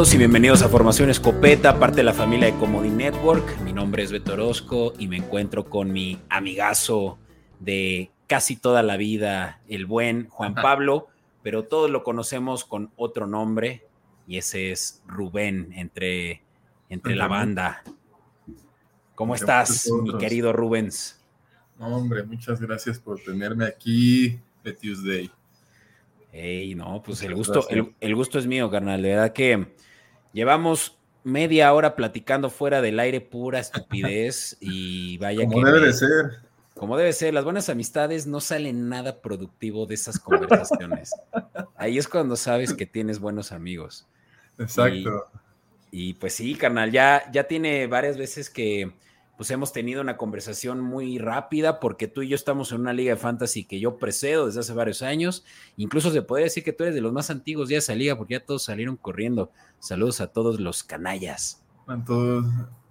todos y bienvenidos a Formación Escopeta, parte de la familia de Comedy Network. Mi nombre es Beto Orozco y me encuentro con mi amigazo de casi toda la vida, el buen Juan Pablo, pero todos lo conocemos con otro nombre y ese es Rubén entre, entre la banda. ¿Cómo estás, mi querido Rubens? hombre, muchas gracias por tenerme aquí de Tuesday. Ey, no, pues el gusto, el, gusto es mío, carnal. De verdad que llevamos media hora platicando fuera del aire pura estupidez y vaya como debe de ser. Como debe ser, las buenas amistades no salen nada productivo de esas conversaciones. Ahí es cuando sabes que tienes buenos amigos. Exacto. Y, y pues sí, carnal, ya, ya tiene varias veces que pues hemos tenido una conversación muy rápida porque tú y yo estamos en una liga de fantasy que yo precedo desde hace varios años. Incluso se podría decir que tú eres de los más antiguos de esa liga porque ya todos salieron corriendo. Saludos a todos los canallas. A todos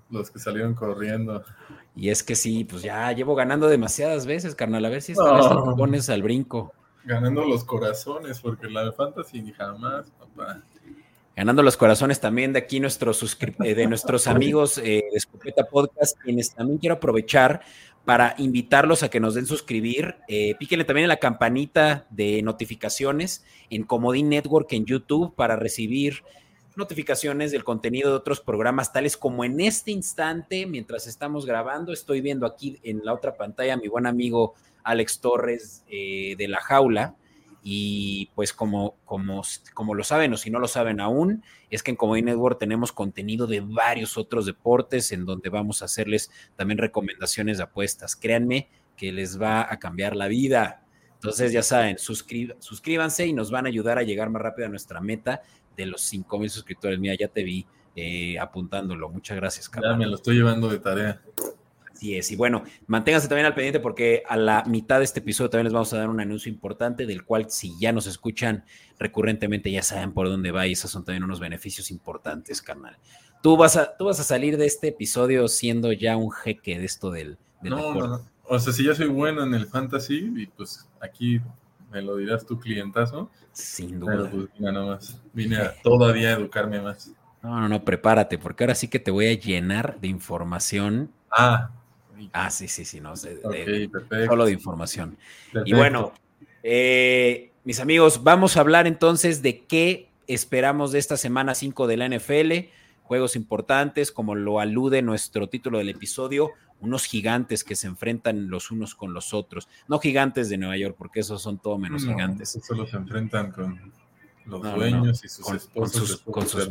los que salieron corriendo. Y es que sí, pues ya llevo ganando demasiadas veces, carnal. A ver si esta vez te pones al brinco. Ganando los corazones, porque la de fantasy ni jamás, papá ganando los corazones también de aquí nuestros eh, de nuestros amigos eh, de Escopeta Podcast, quienes también quiero aprovechar para invitarlos a que nos den suscribir. Eh, píquenle también en la campanita de notificaciones en Comodín Network en YouTube para recibir notificaciones del contenido de otros programas, tales como en este instante, mientras estamos grabando, estoy viendo aquí en la otra pantalla a mi buen amigo Alex Torres de La Jaula, y pues como, como, como lo saben o si no lo saben aún, es que en Comedy Network tenemos contenido de varios otros deportes en donde vamos a hacerles también recomendaciones de apuestas. Créanme que les va a cambiar la vida. Entonces ya saben, suscríbanse y nos van a ayudar a llegar más rápido a nuestra meta de los 5 mil suscriptores. Mira, ya te vi eh, apuntándolo. Muchas gracias, Ya me lo estoy llevando de tarea. Así es. Y bueno, manténganse también al pendiente porque a la mitad de este episodio también les vamos a dar un anuncio importante del cual si ya nos escuchan recurrentemente ya saben por dónde va y esos son también unos beneficios importantes, carnal. Tú vas a, tú vas a salir de este episodio siendo ya un jeque de esto del, no, no, O sea, si ya soy bueno en el fantasy y pues aquí me lo dirás tu clientazo. Sin duda. Pues, más. Vine a todavía educarme más. No, no, no, prepárate, porque ahora sí que te voy a llenar de información. Ah, Ah, sí, sí, sí, no, de, solo de información. Y bueno, eh, mis amigos, vamos a hablar entonces de qué esperamos de esta semana 5 de la NFL. Juegos importantes, como lo alude nuestro título del episodio, unos gigantes que se enfrentan los unos con los otros. No gigantes de Nueva York, porque esos son todo menos gigantes. Solo se enfrentan con los dueños y sus esposos. Con sus,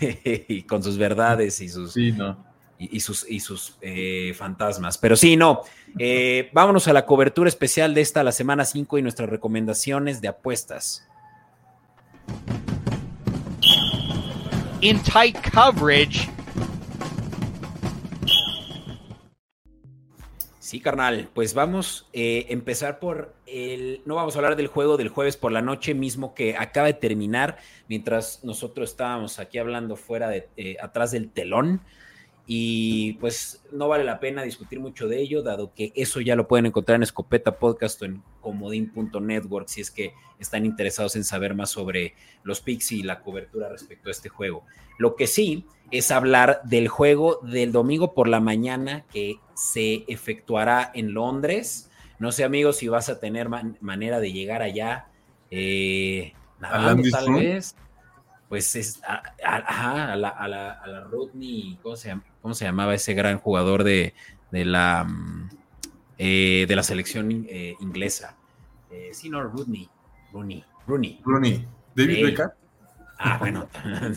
y con sus verdades y sus... Sí, no y, sus, y sus eh, fantasmas. Pero sí, no. Eh, vámonos a la cobertura especial de esta, la semana 5 y nuestras recomendaciones de apuestas. In tight coverage. Sí, carnal, pues vamos a eh, empezar por el... No vamos a hablar del juego del jueves por la noche mismo que acaba de terminar, mientras nosotros estábamos aquí hablando fuera de, atrás del telón. Y pues no vale la pena discutir mucho de ello, dado que eso ya lo pueden encontrar en Escopeta Podcast o en comodín.network si es que están interesados en saber más sobre los picks y la cobertura respecto a este juego. Lo que sí es hablar del juego del domingo por la mañana que se efectuará en Londres. No sé, amigos, si vas a tener manera de llegar allá. Eh, nadando, tal vez pues es a, a, la, a, la, a la Rodney, ¿cómo se, ¿cómo se, llamaba ese gran jugador de, de la, mm, eh, de la selección eh, inglesa? Eh, sí, no, Rodney, Rooney, Rooney. Rooney, David Beckham. Ah, bueno.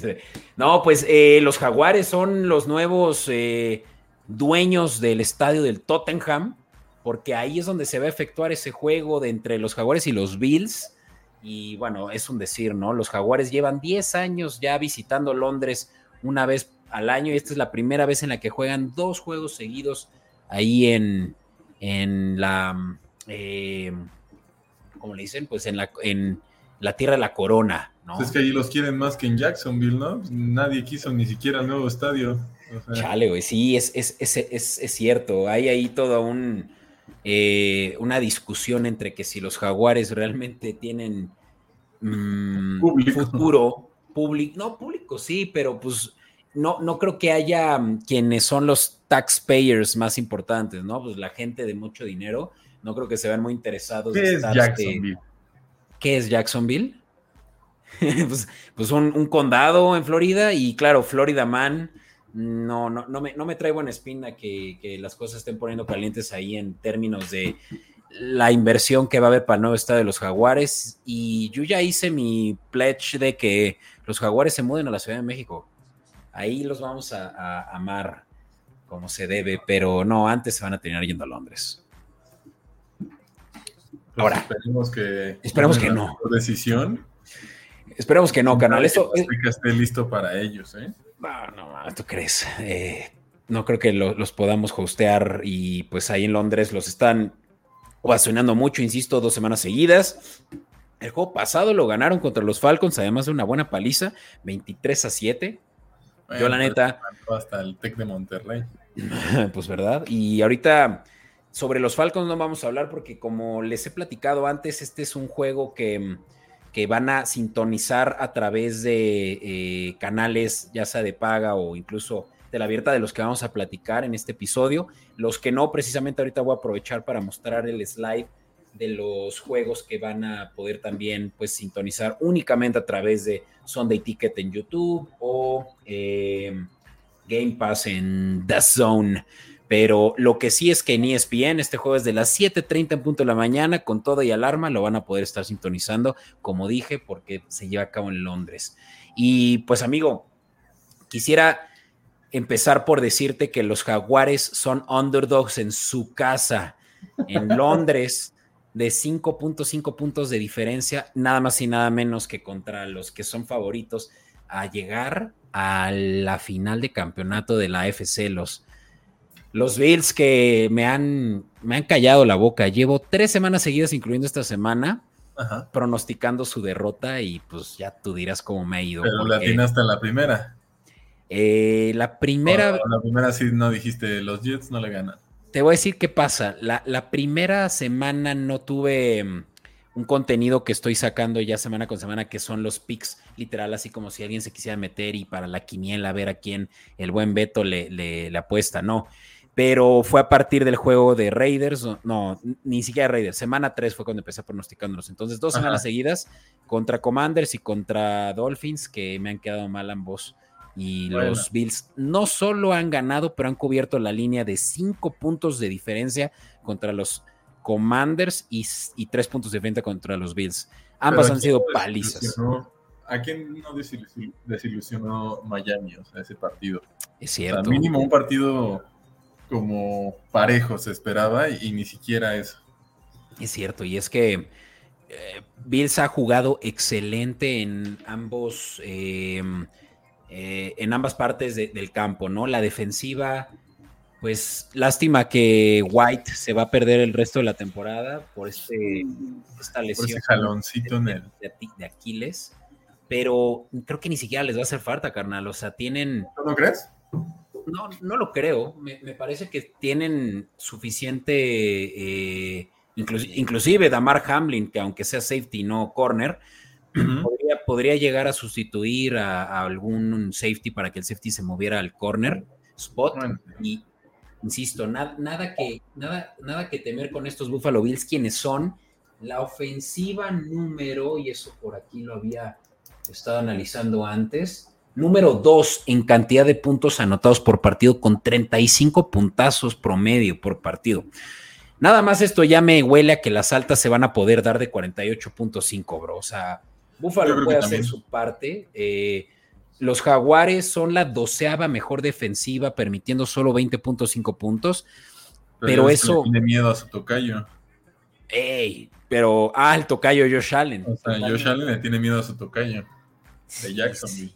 no, pues los jaguares son los nuevos dueños del estadio del Tottenham, porque ahí es donde se va a efectuar ese juego de entre los jaguares y los Bills y bueno, es un decir, ¿no? Los jaguares llevan 10 años ya visitando Londres una vez al año y esta es la primera vez en la que juegan dos juegos seguidos ahí en, en la, eh, ¿cómo le dicen? Pues en la, en la tierra de la corona, ¿no? Es que ahí los quieren más que en Jacksonville, ¿no? Nadie quiso ni siquiera el nuevo estadio. Chale, güey, sí, es, es, es, es, cierto. Hay ahí todo un eh, una discusión entre que si los jaguares realmente tienen mm, futuro, público, no público sí, pero pues no, no creo que haya mm, quienes son los taxpayers más importantes, ¿no? Pues la gente de mucho dinero, no creo que se vean muy interesados. ¿Qué es Jacksonville? ¿Qué es Jacksonville? pues, pues un, condado en Florida y claro, Florida Man, no, no, no, me, no me trae buena espina que, que las cosas estén poniendo calientes ahí en términos de la inversión que va a haber para el nuevo estado de los Jaguares. Y yo ya hice mi pledge de que los Jaguares se muden a la Ciudad de México. Ahí los vamos a, amar como se debe, pero no, antes se van a tener yendo a Londres. Pues Ahora, esperemos que, esperemos que no. Decisión. Esperemos que no, canal. Que esté listo para ellos, ¿eh? No, no, ¿tú crees? Eh, no creo que los podamos hostear y pues ahí en Londres los están ovacionando mucho, insisto, dos semanas seguidas. El juego pasado lo ganaron contra los Falcons, además de una buena paliza, 23 a 7. Yo la neta... Hasta el Tec de Monterrey. pues verdad. Y ahorita sobre los Falcons no vamos a hablar porque como les he platicado antes, este es un juego que, que van a sintonizar a través de eh, canales, ya sea de paga o incluso de la abierta de los que vamos a platicar en este episodio. Los que no, precisamente ahorita voy a aprovechar para mostrar el slide de los juegos que van a poder también pues sintonizar únicamente a través de Sunday Ticket en YouTube o eh, Game Pass en The Zone. Pero lo que sí es que en ESPN, este juego es de las 7:30 en punto de la mañana, con todo y alarma, lo van a poder estar sintonizando, como dije, porque se lleva a cabo en Londres. Y pues, amigo, quisiera empezar por decirte que los Jaguares son underdogs en su casa, en Londres, de 5.5 puntos de diferencia, nada más y nada menos que contra los que son favoritos a llegar a la final de campeonato de la AFC, los, los Bills que me han, me han callado la boca. Llevo tres semanas seguidas, incluyendo esta semana, pronosticando su derrota y pues ya tú dirás cómo me ha ido. Pero la hasta la primera. Eh, la primera. la primera sí no dijiste, los Jets no le ganan. Te voy a decir qué pasa. La, primera semana no tuve mm, un contenido que estoy sacando ya semana con semana, que son los picks, literal, así como si alguien se quisiera meter y para la quiniela ver a quién el buen Beto le, le, apuesta. No. Pero fue a partir del juego de Raiders, no, ni siquiera Raiders. Semana 3 fue cuando empecé pronosticándolos. Entonces, dos semanas seguidas contra Commanders y contra Dolphins, que me han quedado mal ambos y los Bills no solo han ganado, pero han cubierto la línea de cinco puntos de diferencia contra los Commanders y, tres puntos de venta contra los Bills. Ambas han sido palizas. ¿A quién no desilusionó Miami, o sea, ese partido? Es cierto. mínimo un partido como parejo se esperaba y, ni siquiera eso. Es cierto, y es que eh, Bills ha jugado excelente en ambos eh, eh, en ambas partes del campo, ¿no? La defensiva, pues lástima que White se va a perder el resto de la temporada por este, esta lesión. Por ese jaloncito de, de, Aquiles, pero creo que ni siquiera les va a hacer falta, carnal. O sea, tienen... ¿Tú no crees? No, no lo creo. Me, parece que tienen suficiente... Eh, inclusive Damar Hamlin, que aunque sea safety, no corner, podría, llegar a sustituir a, algún safety para que el safety se moviera al corner spot. Y insisto, nada, que, nada, nada que temer con estos Buffalo Bills, quienes son la ofensiva número, y eso por aquí lo había estado analizando antes, número dos en cantidad de puntos anotados por partido, con 35 puntazos promedio por partido. Nada más esto ya me huele a que las altas se van a poder dar de 48.5, bro. O sea, Búfalo puede hacer su parte. Eh, los Jaguares son la doceava mejor defensiva, permitiendo solo 20.5 puntos. Pero, eso. Tiene miedo a su tocayo. Ey, pero. Ah, el tocayo Josh Allen. O sea, Josh Allen le tiene miedo a su tocayo. De Jacksonville.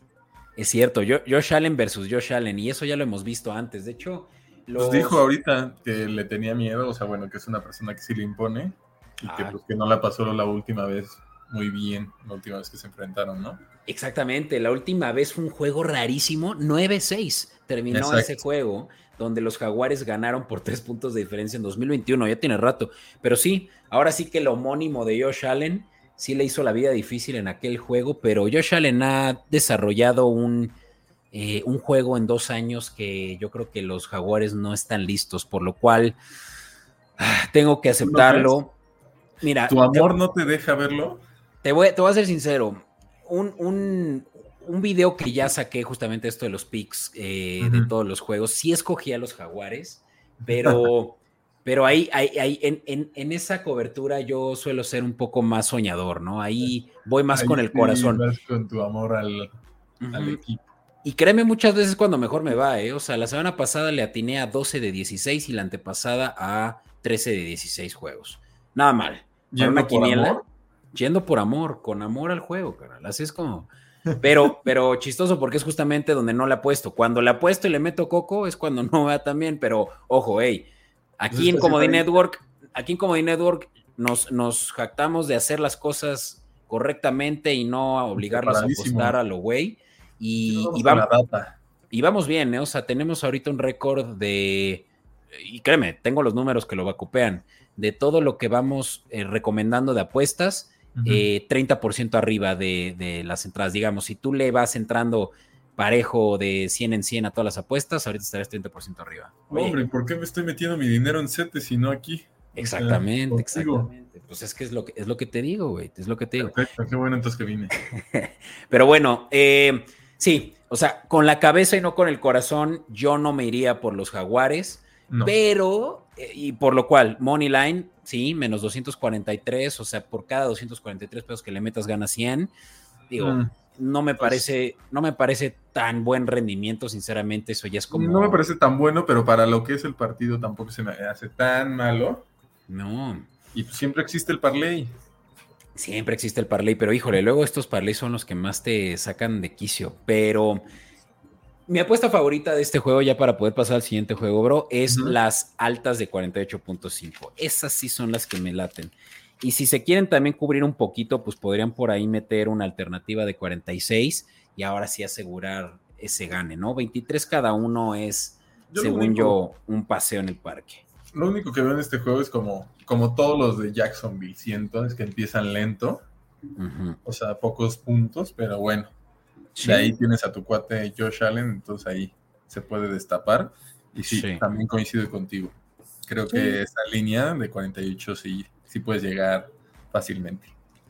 Es cierto, Josh Allen versus Josh Allen. Y eso ya lo hemos visto antes. De hecho. Los... Pues dijo ahorita que le tenía miedo. O sea, bueno, que es una persona que sí le impone. Y que, ah. pues, que no la pasó la última vez muy bien la última vez que se enfrentaron, ¿no? Exactamente, la última vez fue un juego rarísimo, 9-6 terminó ese juego, donde los Jaguares ganaron por tres puntos de diferencia en 2021, ya tiene rato, pero sí, ahora sí que el homónimo de Josh Allen sí le hizo la vida difícil en aquel juego, pero Josh Allen ha desarrollado un, eh, un juego en dos años que yo creo que los jaguares no están listos, por lo cual ah, tengo que aceptarlo. Mira, ¿tu amor no te deja verlo? Te voy, te voy a ser sincero. Un, un, un, video que ya saqué justamente esto de los picks eh, de todos los juegos, sí escogí a los jaguares, pero... Pero ahí, ahí, en, esa cobertura yo suelo ser un poco más soñador, ¿no? Ahí voy más con el corazón. con tu amor al, equipo. Y créeme muchas veces cuando mejor me va, ¿eh? O sea, la semana pasada le atiné a 12 de 16 y la antepasada a 13 de 16 juegos. Nada mal. ¿Yendo por amor? Yendo por amor, con amor al juego, carnal. Así es como... Pero, pero chistoso porque es justamente donde no le apuesto. Cuando le apuesto y le meto coco es cuando no va tan bien, pero ojo, hey, Aquí en Comedy Network, aquí en Comedy Network nos, nos jactamos de hacer las cosas correctamente y no obligarlos a apostar a lo güey. Y, vamos, y vamos bien, ¿eh? o sea, tenemos ahorita un récord de, y créeme, tengo los números que lo vacupean, de todo lo que vamos eh, recomendando de apuestas, 30% eh, arriba de, de, las entradas. Digamos, si tú le vas entrando parejo de 100 en 100 a todas las apuestas, ahorita estarías 30% arriba. Hombre, ¿por qué me estoy metiendo mi dinero en CETES y no aquí? Exactamente, exactamente. Pues es que es lo que es lo que te digo, güey. Es lo que te digo. Perfecto, qué bueno entonces que vine. Pero bueno, eh, sí, o sea, con la cabeza y no con el corazón, yo no me iría por los jaguares, pero, eh, y por lo cual, Money Line, sí, menos 243, o sea, por cada 243 pesos que le metas gana 100. Digo, mm no me pues parece, no me parece tan buen rendimiento, sinceramente, eso ya es como... No me parece tan bueno, pero para lo que es el partido tampoco se me hace tan malo. No. Y siempre existe el parlay. Siempre existe el parlay, pero híjole, luego estos parlay son los que más te sacan de quicio. Pero mi apuesta favorita de este juego, ya para poder pasar al siguiente juego, bro, es las altas de 48.5. Esas sí son las que me laten. Y si se quieren también cubrir un poquito, pues podrían por ahí meter una alternativa de 46 y ahora sí asegurar ese gane, ¿no? 23 cada uno es, según yo, un paseo en el parque. Lo único que veo en este juego es como, como todos los de Jacksonville, siento, es que empiezan lento, o sea, pocos puntos, pero bueno. De ahí tienes a tu cuate Josh Allen, entonces ahí se puede destapar. Y sí, también coincido contigo. Creo que esa línea de 48 sí sí puedes llegar fácilmente.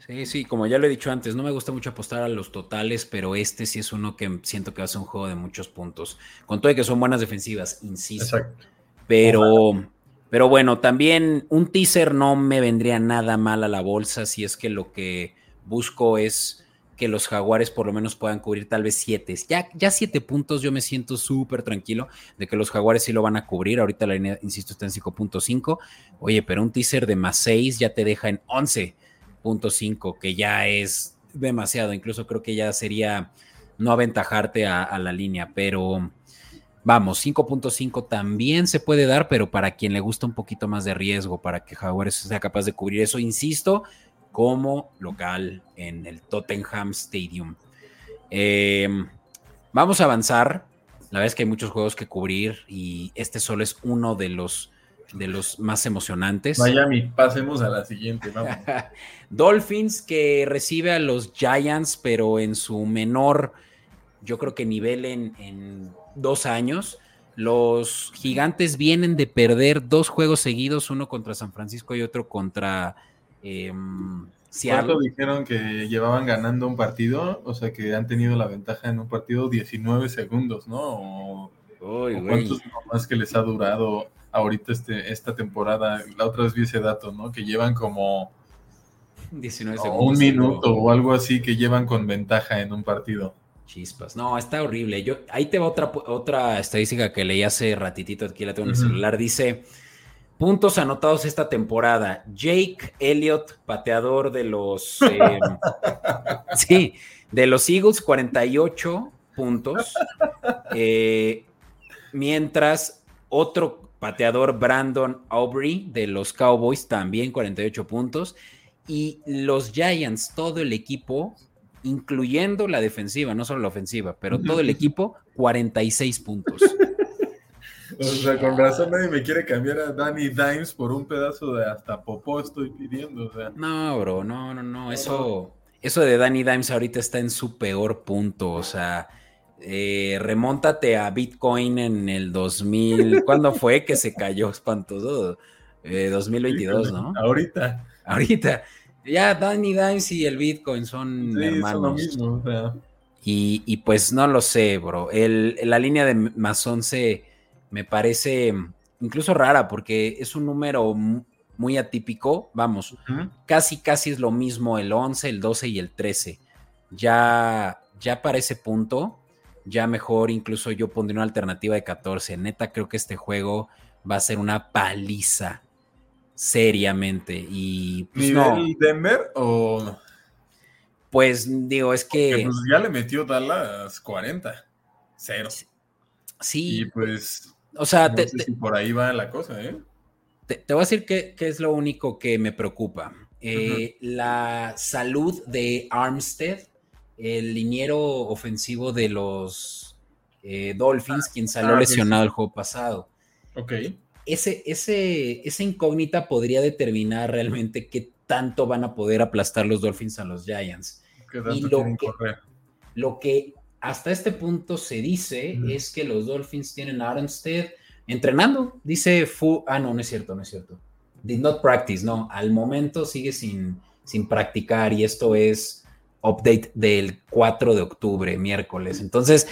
Sí, sí, como ya lo he dicho antes, no me gusta mucho apostar a los totales, pero este sí es uno que siento que va a ser un juego de muchos puntos. Con todo de que son buenas defensivas, insisto. Exacto. Pero, pero bueno, también un teaser no me vendría nada mal a la bolsa si es que lo que busco es que los jaguares por lo menos puedan cubrir tal vez siete. Ya, ya siete puntos yo me siento súper tranquilo de que los jaguares sí lo van a cubrir. Ahorita la línea, insisto, está en 5.5. Oye, pero un teaser de más 6 ya te deja en 11.5, que ya es demasiado. Incluso creo que ya sería no aventajarte a, a la línea, pero... Vamos, 5.5 también se puede dar, pero para quien le gusta un poquito más de riesgo, para que Jaguares sea capaz de cubrir eso, insisto, como local en el Tottenham Stadium. Em, vamos a avanzar. La verdad es que hay muchos juegos que cubrir y este solo es uno de los, de los más emocionantes. Miami, pasemos a la siguiente. Vamos. Dolphins que recibe a los Giants, pero en su menor, yo creo que nivel en, en dos años. Los gigantes vienen de perder dos juegos seguidos, uno contra San Francisco y otro contra eh, ¿Cuánto dijeron que llevaban ganando un partido? O sea, que han tenido la ventaja en un partido 19 segundos, ¿no? O, ¿Cuántos más que les ha durado ahorita este, esta temporada? La otra vez vi ese dato, ¿no? Que llevan como 19 segundos. Un minuto o algo así que llevan con ventaja en un partido. Chispas. No, está horrible. Yo, ahí te va otra, otra estadística que leí hace ratitito, aquí la tengo en mi celular. Dice, Puntos anotados esta temporada. Jake Elliott, pateador de los. Em, sí, de los Eagles, 48 puntos. Eh, mientras otro pateador, Brandon Aubrey, de los Cowboys, también 48 puntos. Y los Giants, todo el equipo, incluyendo la defensiva, no solo la ofensiva, pero todo el equipo, 46 puntos. O sea, con razón nadie me quiere cambiar a Danny Dimes por un pedazo de hasta popó estoy pidiendo. O sea. No, bro, no, no, no. Eso, eso de Danny Dimes ahorita está en su peor punto. O sea, eh, remóntate a Bitcoin en el 2000. ¿Cuándo fue que se cayó espantoso? 2022, eh, ¿no? Ahorita. Ahorita. Ya Danny Dimes y el Bitcoin son hermanos. y, pues no lo sé, bro. El, la línea de más 11 me parece incluso rara porque es un número muy atípico. Vamos, casi, casi es lo mismo el 11, el 12 y el 13. Ya, ya para ese punto, ya mejor incluso yo pondría una alternativa de 14. Neta, creo que este juego va a ser una paliza seriamente. Y pues, ¿Nivel Denver o Pues digo, es que. pues, ya le metió Dallas 40. Cero. Sí. Y pues. O sea, por ahí va la cosa, ¿eh? Te, voy a decir qué es lo único que me preocupa. Eh, la salud de Armstead, el liniero ofensivo de los eh, Dolphins, quien salió ah, lesionado el juego pasado. Ok ese, ese, esa incógnita podría determinar realmente qué tanto van a poder aplastar los Dolphins a los Giants. Y lo que, lo que hasta este punto se dice es que los Dolphins tienen a Armstead entrenando. Dice Fu, ah, no, no es cierto, no es cierto. Did not practice, no, al momento sigue sin, sin practicar y esto es update del 4 de octubre, miércoles. Entonces,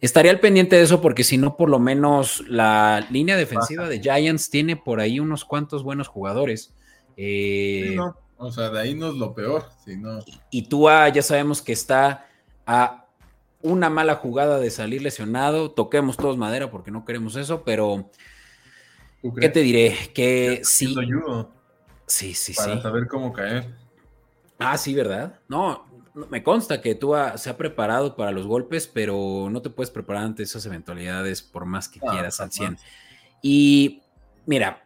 estaría al pendiente de eso porque si no, por lo menos la línea defensiva de Giants tiene por ahí unos cuantos buenos jugadores. Eh, o sea, de ahí no es lo peor. Y Tua ya sabemos que está a una mala jugada de salir lesionado. Toquemos todos madera porque no queremos eso, pero ¿qué te diré? Que sí. Sí, sí, sí. Para saber cómo caer. Ah, sí, ¿verdad? No, me consta que tú se ha preparado para los golpes, pero no te puedes preparar ante esas eventualidades por más que ah, quieras al 100. Y mira,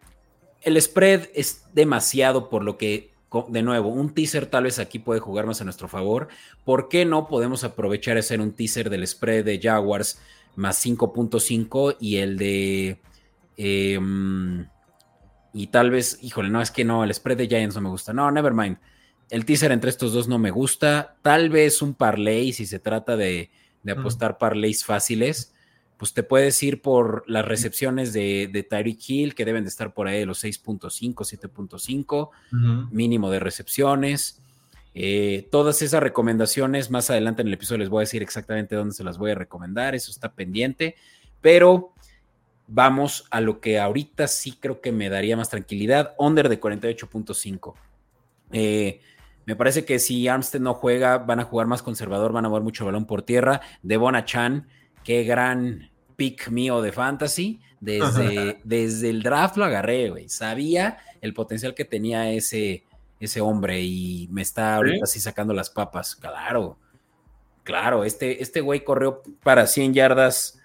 el spread es demasiado por lo que, de nuevo, un teaser tal vez aquí puede jugar más a nuestro favor. ¿Por qué no podemos aprovechar y hacer un teaser del spread de Jaguars más 5.5 y el de... Em, y tal vez, híjole, no, es que no, el spread de Giants no me gusta. No, never mind el teaser entre estos dos no me gusta. Tal vez un parlay, si se trata de, apostar parlays fáciles, pues te puedes ir por las recepciones de, de Tyreek Hill, que deben de estar por ahí de los 6.5, 7.5, mínimo de recepciones. Eh, todas esas recomendaciones, más adelante en el episodio les voy a decir exactamente dónde se las voy a recomendar, eso está pendiente, pero vamos a lo que ahorita sí creo que me daría más tranquilidad, under de 48.5. Eh, me parece que si Armstead no juega, van a jugar más conservador, van a mover mucho balón por tierra. Devona Chan, qué gran pick mío de fantasy. Desde, desde el draft lo agarré, güey. Sabía el potencial que tenía ese, ese hombre y me está ahorita así sacando las papas. Claro, claro, este, este güey corrió para 100 yardas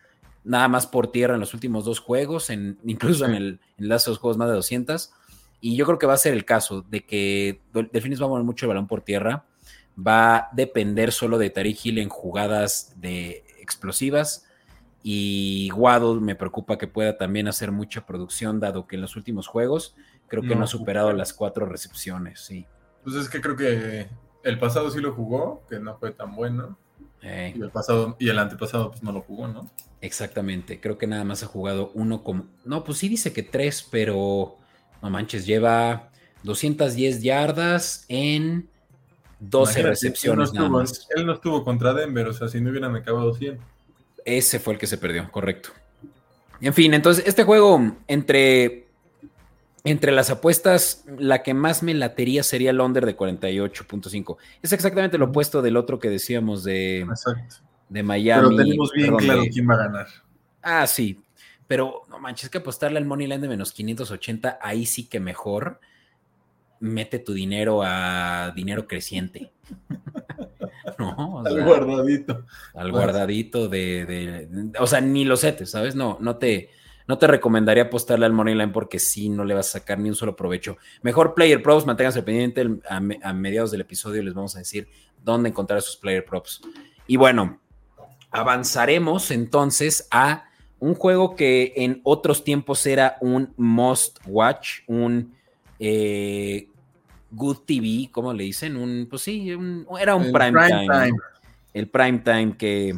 nada más por tierra en los últimos dos juegos, en, incluso en, el, en los juegos más de 200. Y yo creo que va a ser el caso de que Delfines va a mover mucho el balón por tierra. Va a depender solo de Tariq Hill en jugadas de explosivas. Y Waddle me preocupa que pueda también hacer mucha producción, dado que en los últimos juegos creo que no, ha superado las cuatro recepciones. Sí. Pues es que creo que el pasado sí lo jugó, que no fue tan bueno. Y el pasado y el antepasado pues no lo jugó, ¿no? Exactamente. Creo que nada más ha jugado uno como. No, pues sí dice que tres, pero no manches, lleva 210 yardas en 12 recepciones. Él no, estuvo, él no, estuvo, contra Denver, o sea, si no hubieran acabado 100. Ese fue el que se perdió, correcto. En fin, entonces, este juego, entre, entre las apuestas, la que más me latería sería el under de 48.5. Es exactamente lo opuesto del otro que decíamos de, de Miami. Pero tenemos bien claro quién va a ganar. Ah, sí, pero no manches, que apostarle al Money Line de menos 580, ahí sí que mejor mete tu dinero a dinero creciente. no, al guardadito. Al guardadito de, O sea, ni los setes, ¿sabes? No, no te. No te recomendaría apostarle al Money Line porque sí no le vas a sacar ni un solo provecho. Mejor Player Props, manténganse pendiente. A, a mediados del episodio les vamos a decir dónde encontrar esos Player Props. Y bueno, avanzaremos entonces a un juego que en otros tiempos era un must watch, un eh, good TV, ¿cómo le dicen? Un, pues sí, era un prime, time. El prime time que,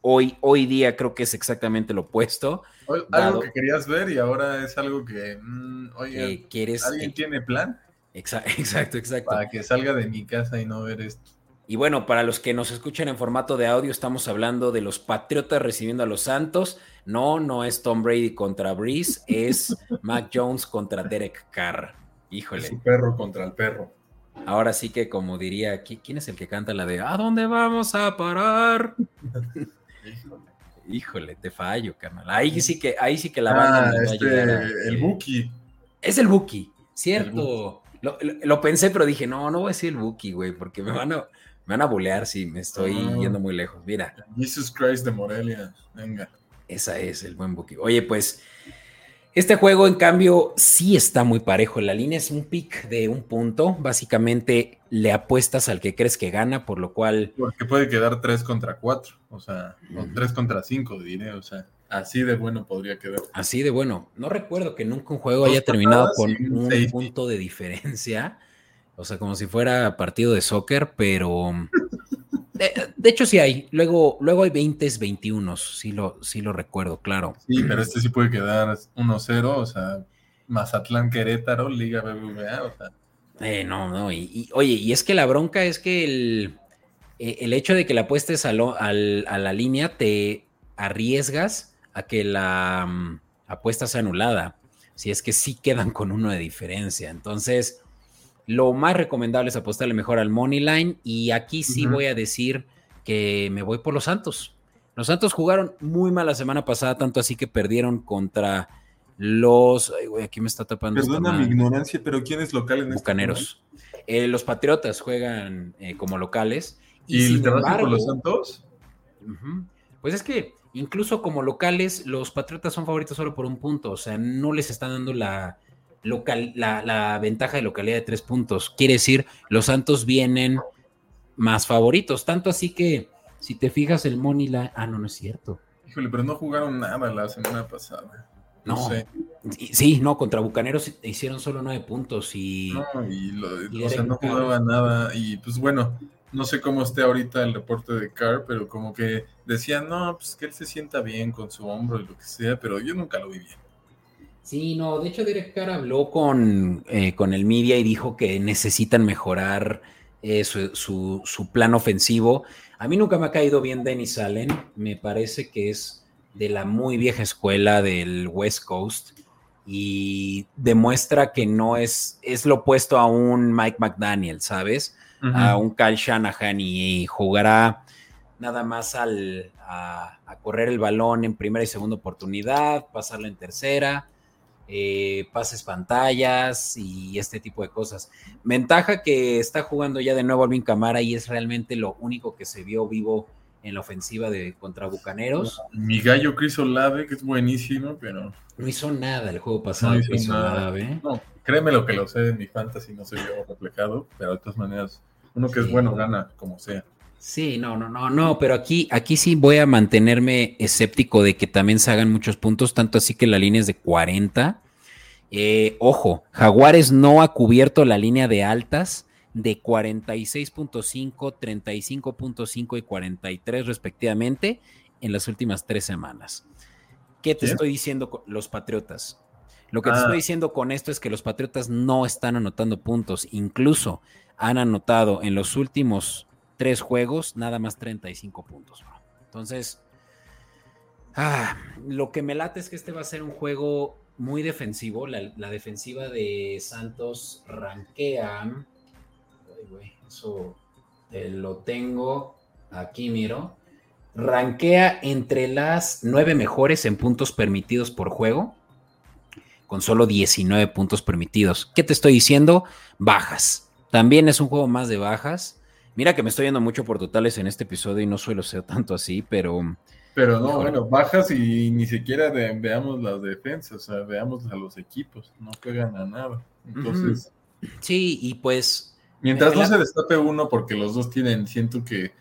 hoy, hoy día creo que es exactamente lo opuesto. algo que querías ver y ahora es algo que, mm, oye, ¿quieres, ¿alguien tiene plan? Exacto, exacto, Para que salga de mi casa y no ver esto. Y bueno, para los que nos escuchan en formato de audio, estamos hablando de los Patriotas recibiendo a los Santos. No, no es Tom Brady contra Breeze, es Mac Jones contra Derek Carr. Híjole. Es un perro contra el perro. Ahora sí que, como diría, ¿quién es el que canta la de ¿A dónde vamos a parar? Híjole. te fallo, carnal. Ahí sí que, ahí sí que la banda ah, este, El Buki. Es el Buki, cierto. Lo, pensé, pero dije, no, no voy a decir el Buki, güey, porque me van a, me van a bulear si me estoy yendo muy lejos. Mira. Jesus Christ de Morelia, venga. Esa es el buen Buki. Oye, pues este juego, en cambio, sí está muy parejo. La línea es un pick de un punto. Básicamente le apuestas al que crees que gana, por lo cual. Porque puede quedar 3 contra 4, o sea, o 3 contra 5, diré, o sea, así de bueno podría quedar. Así de bueno. No recuerdo que nunca un juego haya terminado con un punto de diferencia. O sea, como si fuera partido de soccer, pero de, hecho, sí hay. Luego, luego hay 20, 21, sí lo, sí lo recuerdo, claro. Sí, pero este sí puede quedar 1-0, o sea, Mazatlán Querétaro, Liga BBVA, o sea. Eh, no, no, y, oye, y es que la bronca es que el, eh, el hecho de que la apuestes a, a, la línea te arriesgas a que la mm, apuesta sea anulada, si es que sí quedan con uno de diferencia. Entonces, lo más recomendable es apostarle mejor al Money Line y aquí sí voy a decir que me voy por los Santos. Los Santos jugaron muy mal la semana pasada, tanto así que perdieron contra los. Ay, güey, aquí me está tapando. Perdona mi ignorancia, pero ¿quién es local en este Bucaneros. Este los Patriotas juegan eh, como locales. ¿Y, ¿Y te por los Santos? Pues es que incluso como locales, los Patriotas son favoritos solo por un punto. O sea, no les están dando la, local, la, ventaja de localidad de tres puntos. Quiere decir, los Santos vienen más favoritos. Tanto así que, si te fijas, el Money la Ah, no, no es cierto. Híjole, pero no jugaron nada la semana pasada. No, sé. Sí, no, contra Bucaneros hicieron solo nueve puntos y. No, y, o sea, no jugaba nada. Y pues bueno, no sé cómo esté ahorita el reporte de Carr, pero como que decían, no, pues que él se sienta bien con su hombro y lo que sea, pero yo nunca lo vi bien. Sí, no, de hecho Derek Carr habló con, eh, con el media y dijo que necesitan mejorar eh, su, plan ofensivo. A mí nunca me ha caído bien Dennis Allen, me parece que es de la muy vieja escuela del West Coast y demuestra que no es, es lo opuesto a un Mike McDaniel, ¿sabes? A un Kyle Shanahan y, jugará nada más al, a, a, correr el balón en primera y segunda oportunidad, pasarlo en tercera eh, pases pantallas y este tipo de cosas. Ventaja que está jugando ya de nuevo Alvin Camara y es realmente lo único que se vio vivo en la ofensiva de contra Bucaneros. Mi gallo Chris Olave, que es buenísimo, pero. No hizo nada el juego pasado. No hizo nada. No, créeme lo que lo sé en mi fantasy, no se vio reflejado, pero de todas maneras, uno que es bueno gana como sea. Sí, no, no, no, no, pero aquí, aquí sí voy a mantenerme escéptico de que también se hagan muchos puntos, tanto así que la línea es de 40. Eh, ojo, Jaguares no ha cubierto la línea de altas de 46.5, 35.5 y 43 respectivamente en las últimas tres semanas. ¿Qué te estoy diciendo con los Patriotas? Lo que te estoy ah. diciendo con esto es que los Patriotas no están anotando puntos, incluso han anotado en los últimos tres juegos, nada más 35 puntos. Entonces, ah, lo que me late es que este va a ser un juego muy defensivo. La, defensiva de Santos rankea. Ay, eso lo tengo aquí, miro. Rankea entre las nueve mejores en puntos permitidos por juego, con solo 19 puntos permitidos. ¿Qué te estoy diciendo? Bajas. También es un juego más de bajas. Mira que me estoy yendo mucho por totales en este episodio y no suelo ser tanto así, pero... Pero no, bueno, bajas y ni siquiera veamos las defensas, o sea, veamos a los equipos, no juegan a nada. Entonces... Sí, y pues... Mientras no se destape uno, porque los dos tienen, siento que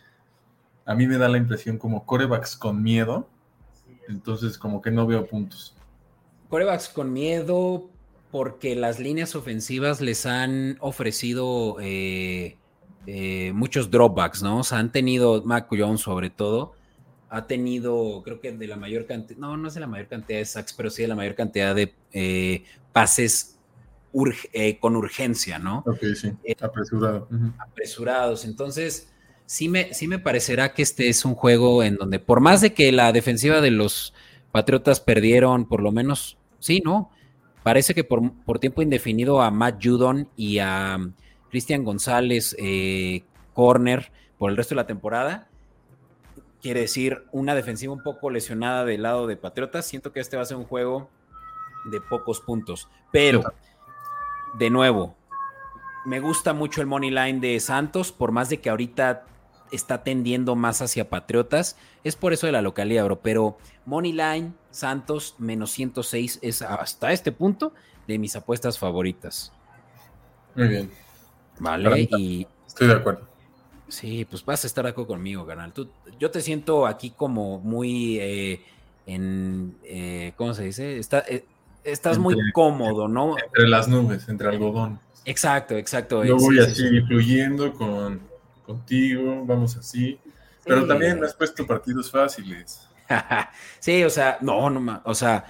a mí me da la impresión como corebacks con miedo, Entonces, como que no veo puntos. Corebacks con miedo porque las líneas ofensivas les han ofrecido eh, eh, muchos dropbacks, ¿no? O sea, han tenido, Mac Jones sobre todo, ha tenido, creo que de la mayor cantidad, no, no es de la mayor cantidad de sacks, pero sí de la mayor cantidad de eh, pases con urgencia, ¿no? Ok, sí, apresurado. Apresurados. Entonces, sí me, sí me parecerá que este es un juego en donde, por más de que la defensiva de los Patriotas perdieron, por lo menos, sí, ¿no? Parece que por, por tiempo indefinido a Matt Judon y a Cristian González, eh, corner, por el resto de la temporada. Quiere decir, una defensiva un poco lesionada del lado de Patriotas. Siento que este va a ser un juego de pocos puntos. Pero, de nuevo, me gusta mucho el money line de Santos, por más de que ahorita está tendiendo más hacia Patriotas. Es por eso de la localidad, bro. Pero Money Line, Santos, menos 106 es hasta este punto de mis apuestas favoritas. Muy bien. Vale, y. Estoy de acuerdo. Sí, pues vas a estar acá conmigo, canal. yo te siento aquí como muy eh, en. Eh, ¿Cómo se dice? Eh, estás muy cómodo, ¿no? Entre las nubes, entre algodón. Exacto, exacto. Yo voy así fluyendo con contigo, vamos así. Pero también has puesto partidos fáciles. sí, o sea, no, no, o sea,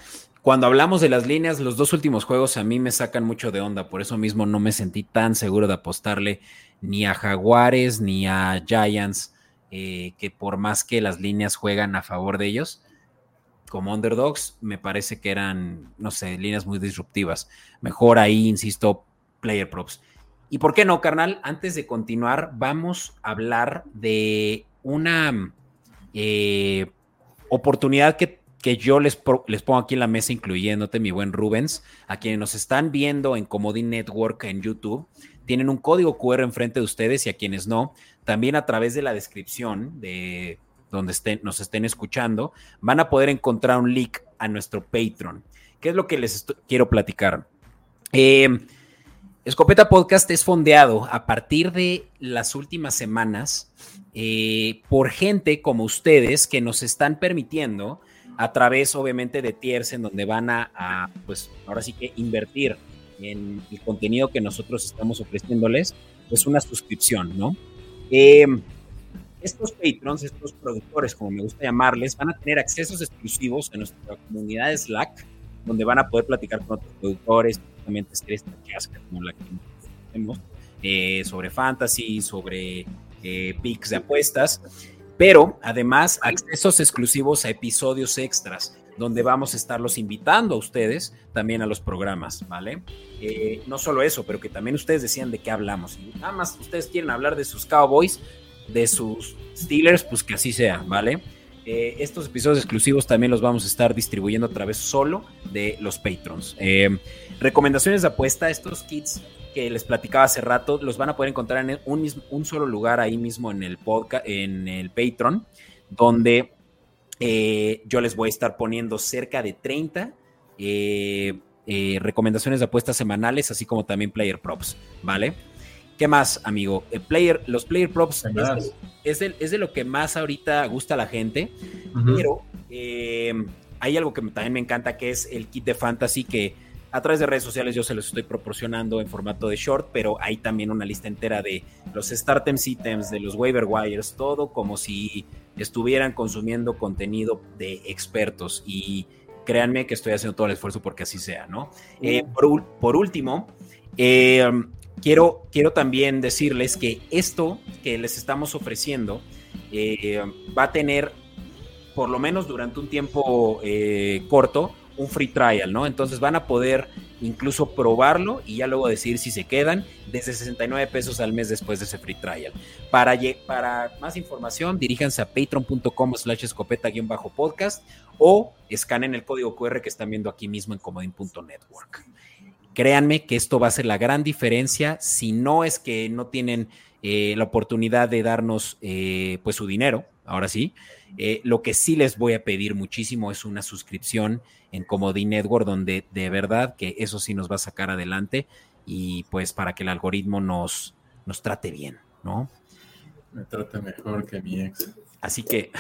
cuando hablamos de las líneas, los dos últimos juegos a mí me sacan mucho de onda, por eso mismo no me sentí tan seguro de apostarle ni a Jaguares ni a Giants, eh, que por más que las líneas juegan a favor de ellos, como underdogs, me parece que eran, no sé, líneas muy disruptivas. Mejor ahí, insisto, player props. Y por qué no, carnal, antes de continuar, vamos a hablar de una eh, oportunidad que, que yo les, les, pongo aquí en la mesa, incluyéndote, mi buen Rubens, a quienes nos están viendo en Comodín Network en YouTube. Tienen un código QR enfrente de ustedes y a quienes no, también a través de la descripción de donde estén, nos estén escuchando, van a poder encontrar un link a nuestro Patreon. ¿Qué es lo que les quiero platicar? Eh, Escopeta Podcast es fondeado a partir de las últimas semanas eh, por gente como ustedes que nos están permitiendo a través obviamente de tiers en donde van a, pues ahora sí que invertir en el contenido que nosotros estamos ofreciéndoles, pues una suscripción, ¿no? Em, estos patrons, estos productores, como me gusta llamarles, van a tener accesos exclusivos a nuestra comunidad Slack, donde van a poder platicar con otros productores, justamente series como la que tenemos, eh, sobre fantasy, sobre eh, picks de apuestas, pero además accesos exclusivos a episodios extras, donde vamos a estarlos invitando a ustedes también a los programas, ¿vale? Eh, no solo eso, pero que también ustedes decían de qué hablamos. Y nada más ustedes quieren hablar de sus Cowboys, de sus Steelers, pues que así sea, ¿vale? Eh, estos episodios exclusivos también los vamos a estar distribuyendo a través solo de los patrons. Eh, recomendaciones de apuesta, estos kits que les platicaba hace rato, los van a poder encontrar en un, un solo lugar ahí mismo en el podcast, en el Patreon, donde eh, yo les voy a estar poniendo cerca de 30 recomendaciones de apuestas semanales, así como también player props, ¿vale? ¿Qué más, amigo? El player, los player props es de, es, de, lo que más ahorita gusta a la gente, pero eh, hay algo que también me encanta que es el kit de fantasy que a través de redes sociales yo se los estoy proporcionando en formato de short, pero hay también una lista entera de los startems items, de los waiver wires, todo como si estuvieran consumiendo contenido de expertos y créanme que estoy haciendo todo el esfuerzo porque así sea, ¿no? Eh, por, por, último, eh, quiero, quiero también decirles que esto que les estamos ofreciendo eh, va a tener, por lo menos durante un tiempo eh, corto, un free trial, ¿no? Entonces van a poder incluso probarlo y ya luego decidir si se quedan desde 69 pesos al mes después de ese free trial. Para, más información, diríjanse a patreon.com slash escopeta-podcast o escanen el código QR que están viendo aquí mismo en comodín.network. Créanme que esto va a ser la gran diferencia si no es que no tienen eh, la oportunidad de darnos eh, pues su dinero, ahora sí. Eh, lo que sí les voy a pedir muchísimo es una suscripción en Comodín Network, donde de verdad que eso sí nos va a sacar adelante y pues para que el algoritmo nos, nos trate bien, ¿no? Me trate mejor que mi ex. Así que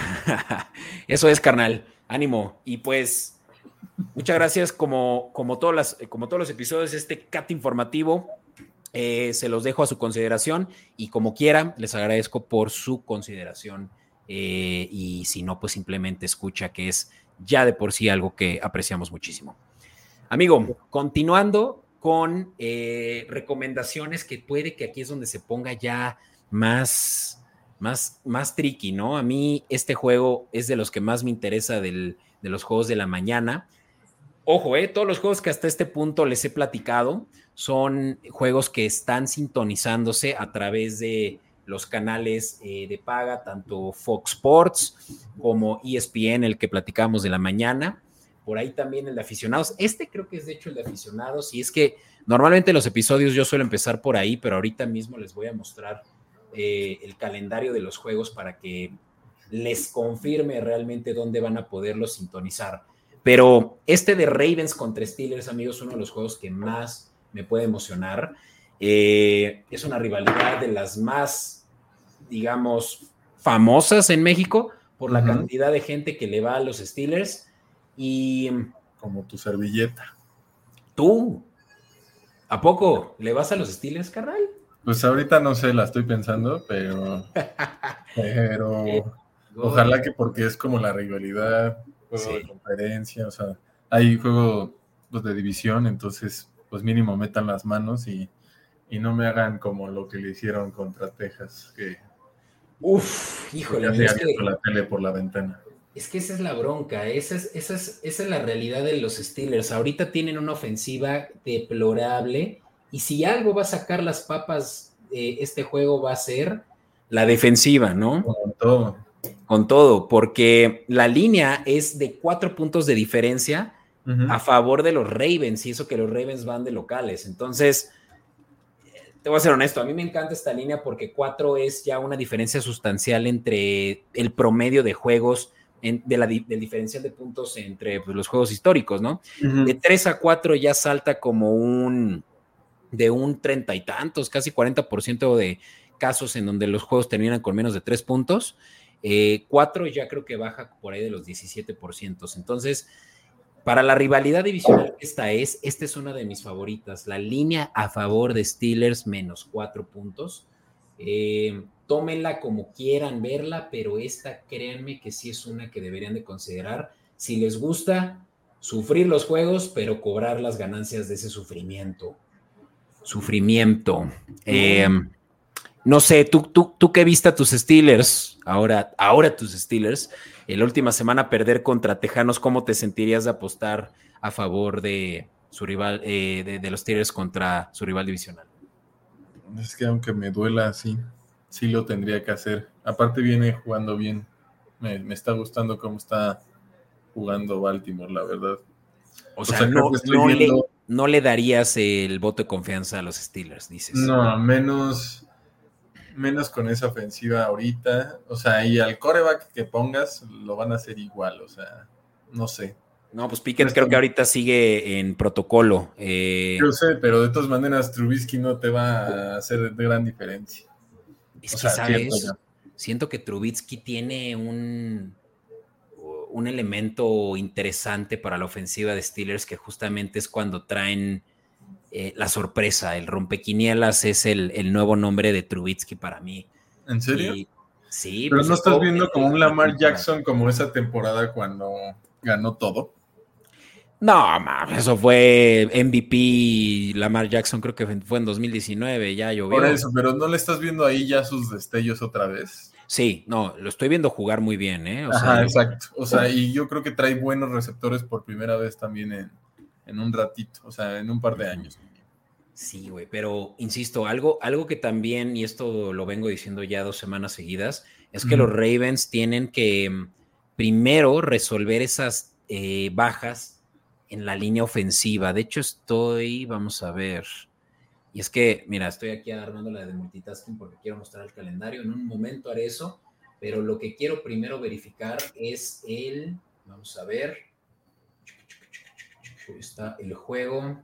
eso es, carnal. Ánimo. Y pues, muchas gracias. Como, como, todas las, como todos los episodios, este cat informativo eh, se los dejo a su consideración y como quieran, les agradezco por su consideración. Eh, y si no, pues simplemente escucha, que es ya de por sí algo que apreciamos muchísimo. Amigo, continuando con eh, recomendaciones que puede que aquí es donde se ponga ya más, más, más tricky, ¿no? A mí este juego es de los que más me interesa de los juegos de la mañana. Ojo, eh, todos los juegos que hasta este punto les he platicado son juegos que están sintonizándose a través de los canales eh, de paga, tanto Fox Sports como ESPN, el que platicamos de la mañana. Por ahí también el de aficionados. Este creo que es de hecho el de aficionados. Y es que normalmente los episodios yo suelo empezar por ahí, pero ahorita mismo les voy a mostrar eh, el calendario de los juegos para que les confirme realmente dónde van a poderlo sintonizar. Pero este de Ravens contra Steelers, amigos, uno de los juegos que más me puede emocionar. Eh, es una rivalidad de las más, digamos, famosas en México por la cantidad de gente que le va a los Steelers. Y. Como tu servilleta. ¿Tú? ¿A poco le vas a los Steelers, carnal? Pues ahorita no sé, la estoy pensando, pero. pero. ojalá que porque es como la rivalidad, juego de conferencia, o sea, hay juego pues, de división, entonces, pues mínimo metan las manos y, no me hagan como lo que le hicieron contra Texas, que. Uf, híjole, es que, la tele por la ventana. Es que esa es la bronca, esa es, esa, es, esa es la realidad de los Steelers. Ahorita tienen una ofensiva deplorable y si algo va a sacar las papas de este juego va a ser la defensiva, ¿no? Con todo. Con todo, porque la línea es de cuatro puntos de diferencia a favor de los Ravens y eso que los Ravens van de locales. Entonces, te voy a ser honesto, a mí me encanta esta línea porque cuatro es ya una diferencia sustancial entre el promedio de juegos de la, del diferencial de puntos entre pues, los juegos históricos, ¿no? De tres a cuatro ya salta como un de un treinta y tantos, casi 40% de casos en donde los juegos terminan con menos de tres puntos. Eh, cuatro ya creo que baja por ahí de los 17%. Entonces, para la rivalidad divisional esta es, esta es una de mis favoritas. La línea a favor de Steelers menos cuatro puntos. Eh, tómenla como quieran verla, pero esta créanme que sí es una que deberían de considerar. Si les gusta, sufrir los juegos, pero cobrar las ganancias de ese sufrimiento sufrimiento. Eh, no sé, ¿tú, tú, tú qué viste a tus Steelers, ahora, ahora tus Steelers, en la última semana perder contra Tejanos, ¿cómo te sentirías de apostar a favor de su rival, eh, de, los Steelers contra su rival divisional? Es que aunque me duela, sí, sí lo tendría que hacer. Aparte viene jugando bien. Me, está gustando cómo está jugando Baltimore, la verdad. O sea, no, no le darías el voto de confianza a los Steelers, dices. No, menos, menos con esa ofensiva ahorita. O sea, y al coreback que pongas lo van a hacer igual, o sea, no sé. No, pues Pickens creo que ahorita sigue en protocolo. Eh. Yo sé, pero de todas maneras Trubisky no te va a hacer de gran diferencia. Es que, ¿sabes? Siento que Trubisky tiene un un elemento interesante para la ofensiva de Steelers que justamente es cuando traen eh, la sorpresa. El rompequinielas es el, nuevo nombre de Trubitsky para mí. ¿En serio? sí. Pero pues no estás viendo como un Lamar Jackson como esa temporada cuando ganó todo. No, eso fue MVP Lamar Jackson, creo que fue en 2019, ya llovió. Por eso, pero no le estás viendo ahí ya sus destellos otra vez. Sí, no, lo estoy viendo jugar muy bien, ¿eh? Ajá, exacto. O sea, y yo creo que trae buenos receptores por primera vez también en, un ratito, o sea, en un par de años. Sí, güey, pero insisto, algo, algo que también, y esto lo vengo diciendo ya dos semanas seguidas, es que los Ravens tienen que mm, primero resolver esas eh, bajas en la línea ofensiva. De hecho, estoy, vamos a ver, y es que, mira, estoy aquí armando la de multitasking porque quiero mostrar el calendario. En un momento haré eso, pero lo que quiero primero verificar es el, vamos a ver, está el juego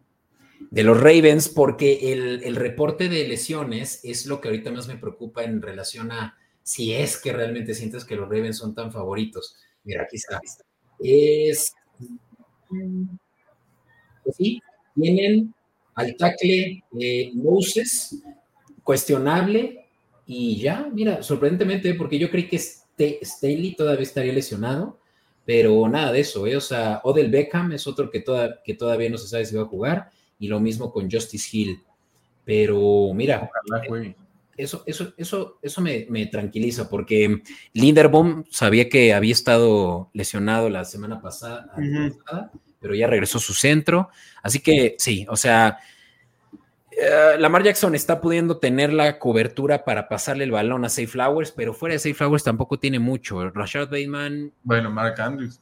de los Ravens, porque el, reporte de lesiones es lo que ahorita más me preocupa en relación a si es que realmente sientes que los Ravens son tan favoritos. Mira, aquí está. Es. Pues sí, tienen al tackle eh, Moses, cuestionable, y ya, mira, sorprendentemente, porque yo creí que Staley todavía estaría lesionado, pero nada de eso, ¿eh? O sea, Odell Beckham es otro que, que todavía no se sabe si va a jugar, y lo mismo con Justice Hill. Pero mira, eso, eso, eso, eso me, tranquiliza, porque Linderbaum sabía que había estado lesionado la semana pasada, pero ya regresó su centro. Así que sí, o sea, eh, Lamar Jackson está pudiendo tener la cobertura para pasarle el balón a Safe Flowers, pero fuera de Safe Flowers tampoco tiene mucho. Rashad Bateman. Bueno, Mark Andrews.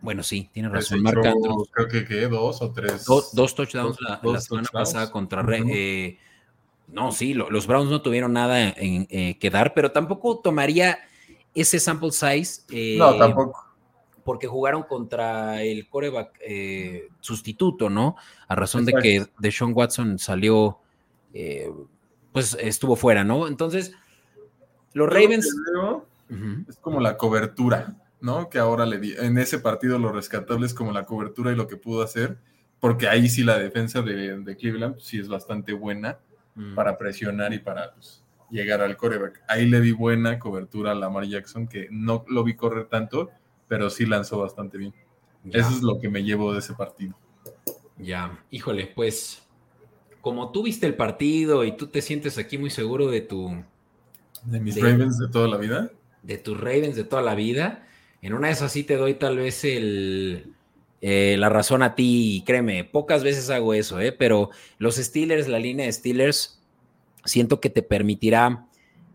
Bueno, sí, tiene razón. Mark Andrews. Creo que, ¿qué? dos o tres. dos touchdowns la, semana pasada contra. Eh, no, sí, los Browns no tuvieron nada en, eh, que dar, pero tampoco tomaría ese sample size. no, tampoco porque jugaron contra el coreback eh, sustituto, ¿no? A razón de que Deshaun Watson salió, eh, pues estuvo fuera, ¿no? Entonces, los Ravens... Es como la cobertura, ¿no? Que ahora le di, en ese partido lo rescatable es como la cobertura y lo que pudo hacer, porque ahí sí la defensa de, Cleveland pues, sí es bastante buena mm. para presionar y para pues, llegar al coreback. Ahí le di buena cobertura a Lamar Jackson, que no lo vi correr tanto, pero sí lanzó bastante bien. Eso es lo que me llevo de ese partido. Ya, híjole, pues como tú viste el partido y tú te sientes aquí muy seguro de tu... De mis Ravens de toda la vida. De tus Ravens de toda la vida. En una de esas sí te doy tal vez eh, la razón a ti, créeme, pocas veces hago eso, ¿eh? pero los Steelers, la línea de Steelers, siento que te permitirá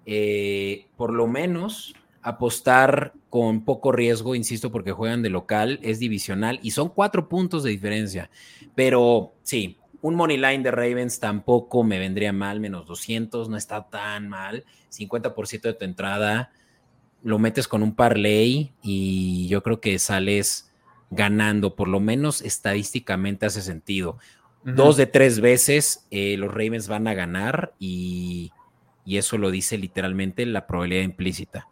eh, por lo menos apostar con poco riesgo, insisto, porque juegan de local, es divisional y son cuatro puntos de diferencia. Pero sí, un money line de Ravens tampoco me vendría mal, menos 200, no está tan mal. 50% de tu entrada, lo metes con un parlay y yo creo que sales ganando, por lo menos estadísticamente hace sentido. Dos de tres veces eh, los Ravens van a ganar y, y eso lo dice literalmente la probabilidad implícita.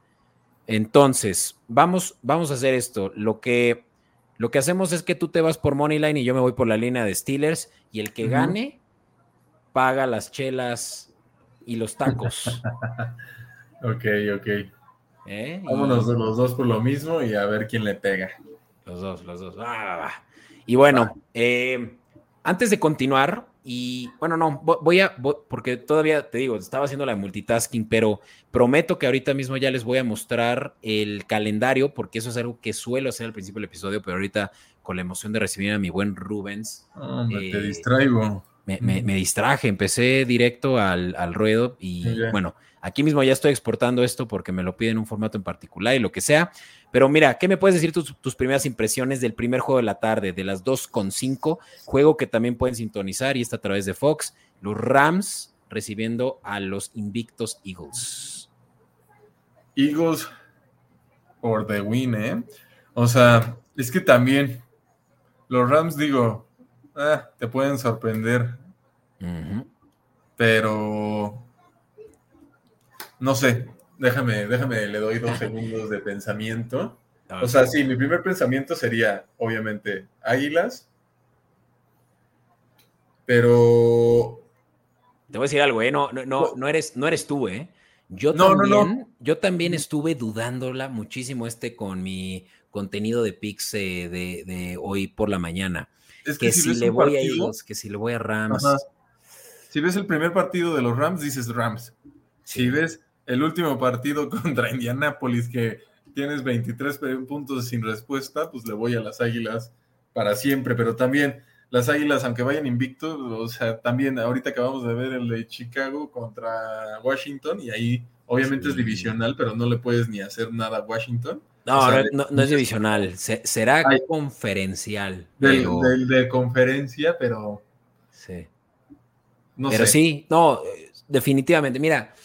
Entonces, vamos, vamos a hacer esto. Lo que, lo que hacemos es que tú te vas por Moneyline y yo me voy por la línea de Steelers y el que gane paga las chelas y los tacos. ok, ok. ¿Eh? Vámonos de los dos por lo mismo y a ver quién le pega. Los dos, los dos. y bueno, eh, antes de continuar, y bueno, no, voy a, porque todavía te digo, estaba haciendo la multitasking, pero prometo que ahorita mismo ya les voy a mostrar el calendario, porque eso es algo que suelo hacer al principio del episodio, pero ahorita con la emoción de recibir a mi buen Rubens. te eh, distraigo. Me, distraje, empecé directo al, ruedo y bueno, aquí mismo ya estoy exportando esto porque me lo piden en un formato en particular y lo que sea. Pero mira, ¿qué me puedes decir tus, primeras impresiones del primer juego de la tarde, de las 2.5? Juego que también pueden sintonizar y está a través de Fox. Los Rams recibiendo a los invictos Eagles. Eagles por the win, ¿eh? O sea, es que también los Rams, digo, ah, te pueden sorprender. Pero no sé, déjame, déjame, le doy dos segundos de pensamiento. O sea, sí, mi primer pensamiento sería, obviamente, águilas. Pero. Te voy a decir algo, ¿eh? No, no, no, eres, no eres tú, ¿eh? Yo también, yo también estuve dudándola muchísimo este con mi contenido de Pix eh, de, hoy por la mañana. Es que, si, le voy a Eagles, que si le voy a Rams. Si ves el primer partido de los Rams, dices Rams. Si ves el último partido contra Indianápolis, que tienes 23 puntos sin respuesta, pues le voy a las Águilas para siempre, pero también las Águilas, aunque vayan invictos, o sea, también ahorita acabamos de ver el de Chicago contra Washington y ahí obviamente es divisional, pero no le puedes ni hacer nada a Washington. No, no, es divisional, será conferencial. Del, de conferencia, pero... Sí. No pero sí, no, definitivamente. Mira,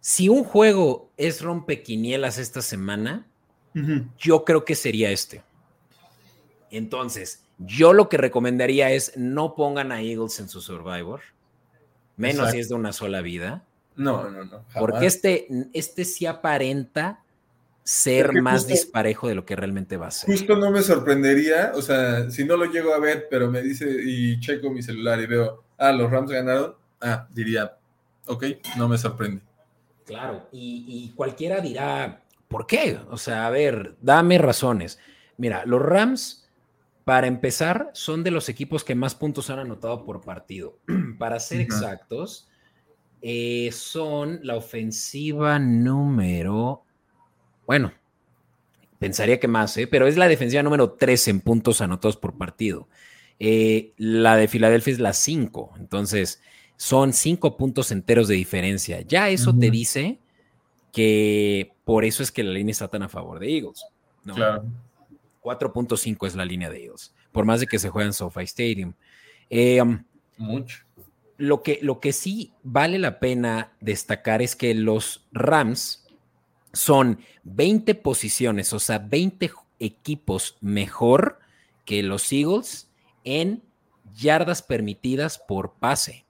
si un juego es rompequinielas esta semana, yo creo que sería este. Entonces, yo lo que recomendaría es no pongan a Eagles en su Survivor, menos si es de una sola vida. No, no, no. Porque este, este sí aparenta ser más disparejo de lo que realmente va a ser. Justo no me sorprendería, o sea, si no lo llego a ver, pero me dice y checo mi celular y veo, ah, los Rams ganaron, ah, diría, ok, no me sorprende. Claro, y, y cualquiera dirá, ¿por qué? O sea, a ver, dame razones. Mira, los Rams, para empezar, son de los equipos que más puntos han anotado por partido. para ser exactos, eh, son la ofensiva número, bueno, pensaría que más, ¿eh? pero es la defensiva número 3 en puntos anotados por partido. Eh, la de Filadelfia es la 5, entonces son 5 puntos enteros de diferencia. Ya eso te dice que por eso es que la línea está tan a favor de Eagles. ¿no? Claro. 4.5 es la línea de Eagles, por más de que se juegue en SoFi Stadium. Um, Mucho. Lo que, lo que sí vale la pena destacar es que los Rams son 20 posiciones, o sea, 20 equipos mejor que los Eagles en yardas permitidas por pase.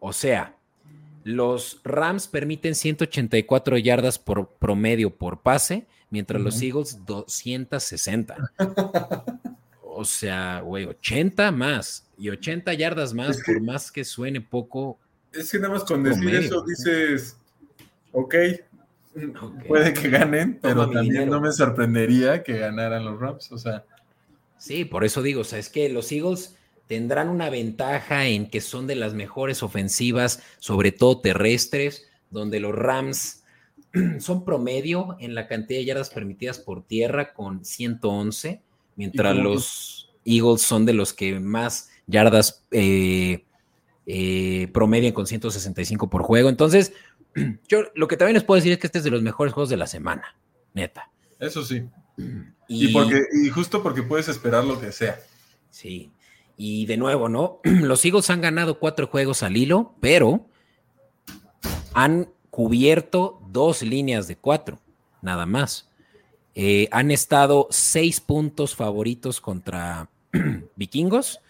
O sea, los Rams permiten 184 yardas por promedio por pase, mientras los Eagles 260. o sea, güey, 80 más y 80 yardas más, por más que suene poco. Es que nada más con decir eso dices, ok, puede que ganen, pero también no me sorprendería que ganaran los Rams, o sea. Sí, por eso digo, o sea, es que los Eagles tendrán una ventaja en que son de las mejores ofensivas, sobre todo terrestres, donde los Rams son promedio en la cantidad de yardas permitidas por tierra con 111 mientras los Eagles son de los que más yardas eh, eh, promedian con 165 por juego. Entonces, yo lo que también les puedo decir es que este es de los mejores juegos de la semana, neta. Eso sí. Y, porque, y justo porque puedes esperar lo que sea. Sí. Y de nuevo, ¿no? Los Eagles han ganado cuatro juegos al hilo, pero han cubierto dos líneas de cuatro, nada más. Eh, han estado seis puntos favoritos contra vikingos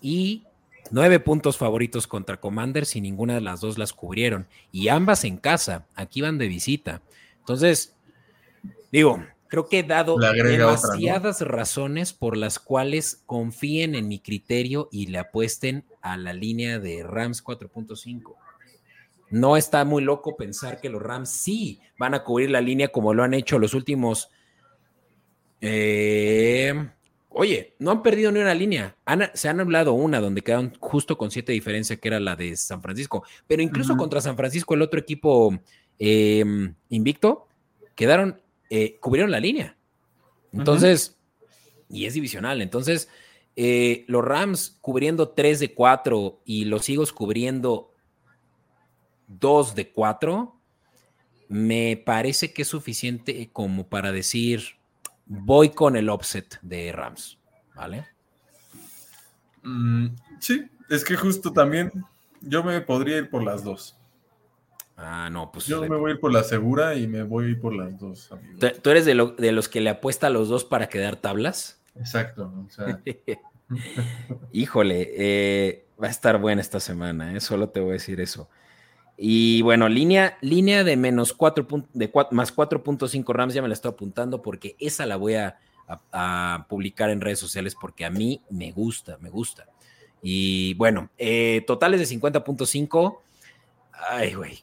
y nueve puntos favoritos contra Commanders y ninguna de las dos las cubrieron. Y ambas en casa, aquí van de visita. Entonces, digo, creo que he dado demasiadas razones por las cuales confíen en mi criterio y le apuesten a la línea de Rams 4.5. No está muy loco pensar que los Rams sí van a cubrir la línea como lo han hecho los últimos eh, oye, no han perdido ni una línea. se han hablado una donde quedaron justo con siete diferencias, que era la de San Francisco. Pero incluso contra San Francisco, el otro equipo em, invicto, quedaron, eh, cubrieron la línea. Entonces, y es divisional. Entonces, eh, los Rams cubriendo 3 de 4 y los Eagles cubriendo 2 de 4, me parece que es suficiente como para decir voy con el offset de Rams, ¿vale? Mm, sí, es que justo también yo me podría ir por las dos. Ah, no, pues. Yo me voy a ir por la segura y me voy a ir por las dos, ¿Tú eres de, los que le apuesta a los dos para quedar tablas? Exacto. Híjole, eh, va a estar buena esta semana, ¿eh? solo te voy a decir eso. Y bueno, línea, línea de menos 4, de más 4.5 Rams, ya me la estoy apuntando porque esa la voy a, publicar en redes sociales porque a mí me gusta, me gusta. Y bueno, eh, totales de 50.5. Ay, güey.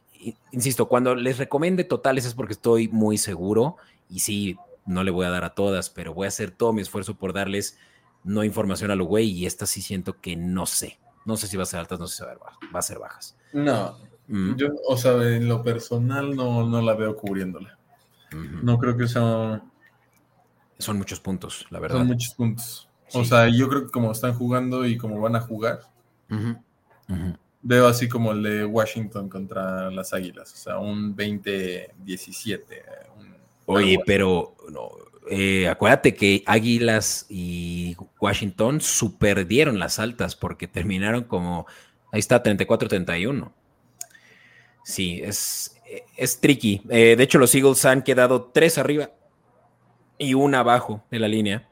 Insisto, cuando les recomiende totales es porque estoy muy seguro y sí, no le voy a dar a todas, pero voy a hacer todo mi esfuerzo por darles no información a lo güey y esta sí siento que no sé. No sé si va a ser altas, no sé si va a ser bajas. No, yo, o sea, en lo personal no, no la veo cubriéndola. No creo que sea. Son muchos puntos, la verdad. Son muchos puntos. O sea, yo creo que como están jugando y como van a jugar, veo así como el de Washington contra las Águilas. O sea, un 20-17. Oye, pero no, eh, acuérdate que Águilas y Washington superdieron las altas porque terminaron como. Ahí está, 34-31. Sí, es, es tricky. Eh, de hecho, los Eagles han quedado tres arriba y una abajo de la línea.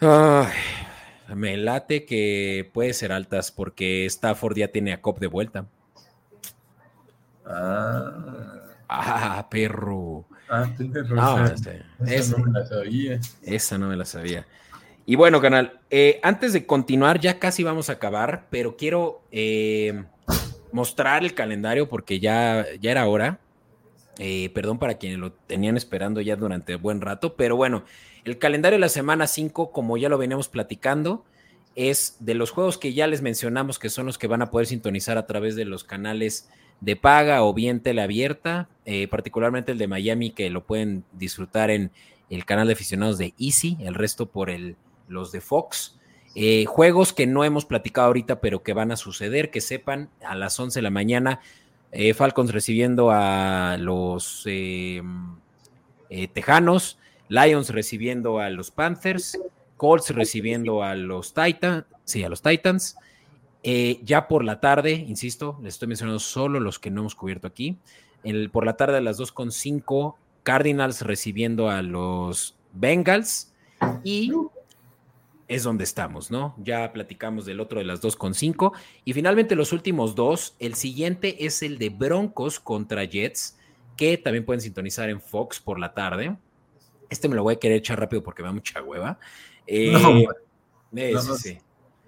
me late que puede ser altas porque Stafford ya tiene a Cop de vuelta. Ah. Ah, perro. Ah. Este, esa, no me la sabía. Esa no me la sabía. Y bueno, canal, eh, antes de continuar, ya casi vamos a acabar, pero quiero eh, mostrar el calendario porque ya, ya era hora. Eh, perdón para quienes lo tenían esperando ya durante buen rato, pero bueno, el calendario de la semana 5, como ya lo veníamos platicando, es de los juegos que ya les mencionamos que son los que van a poder sintonizar a través de los canales de paga o bien teleabierta, eh, particularmente el de Miami que lo pueden disfrutar en el canal de aficionados de Easy, el resto por el, los de Fox. Eh, juegos que no hemos platicado ahorita, pero que van a suceder, que sepan, a las 11 de la mañana, eh, Falcons recibiendo a los Tejanos, Lions recibiendo a los Panthers, Colts recibiendo a los Titans, sí, a los Titans. Eh, ya por la tarde, insisto, les estoy mencionando solo los que no hemos cubierto aquí. Por la tarde a las 2.5, Cardinals recibiendo a los Bengals y es donde estamos, ¿no? Ya platicamos del otro de las 2.5 y finalmente los últimos dos, el siguiente es el de Broncos contra Jets, que también pueden sintonizar en Fox por la tarde. Este me lo voy a querer echar rápido porque me da mucha hueva. Eh, no, sí,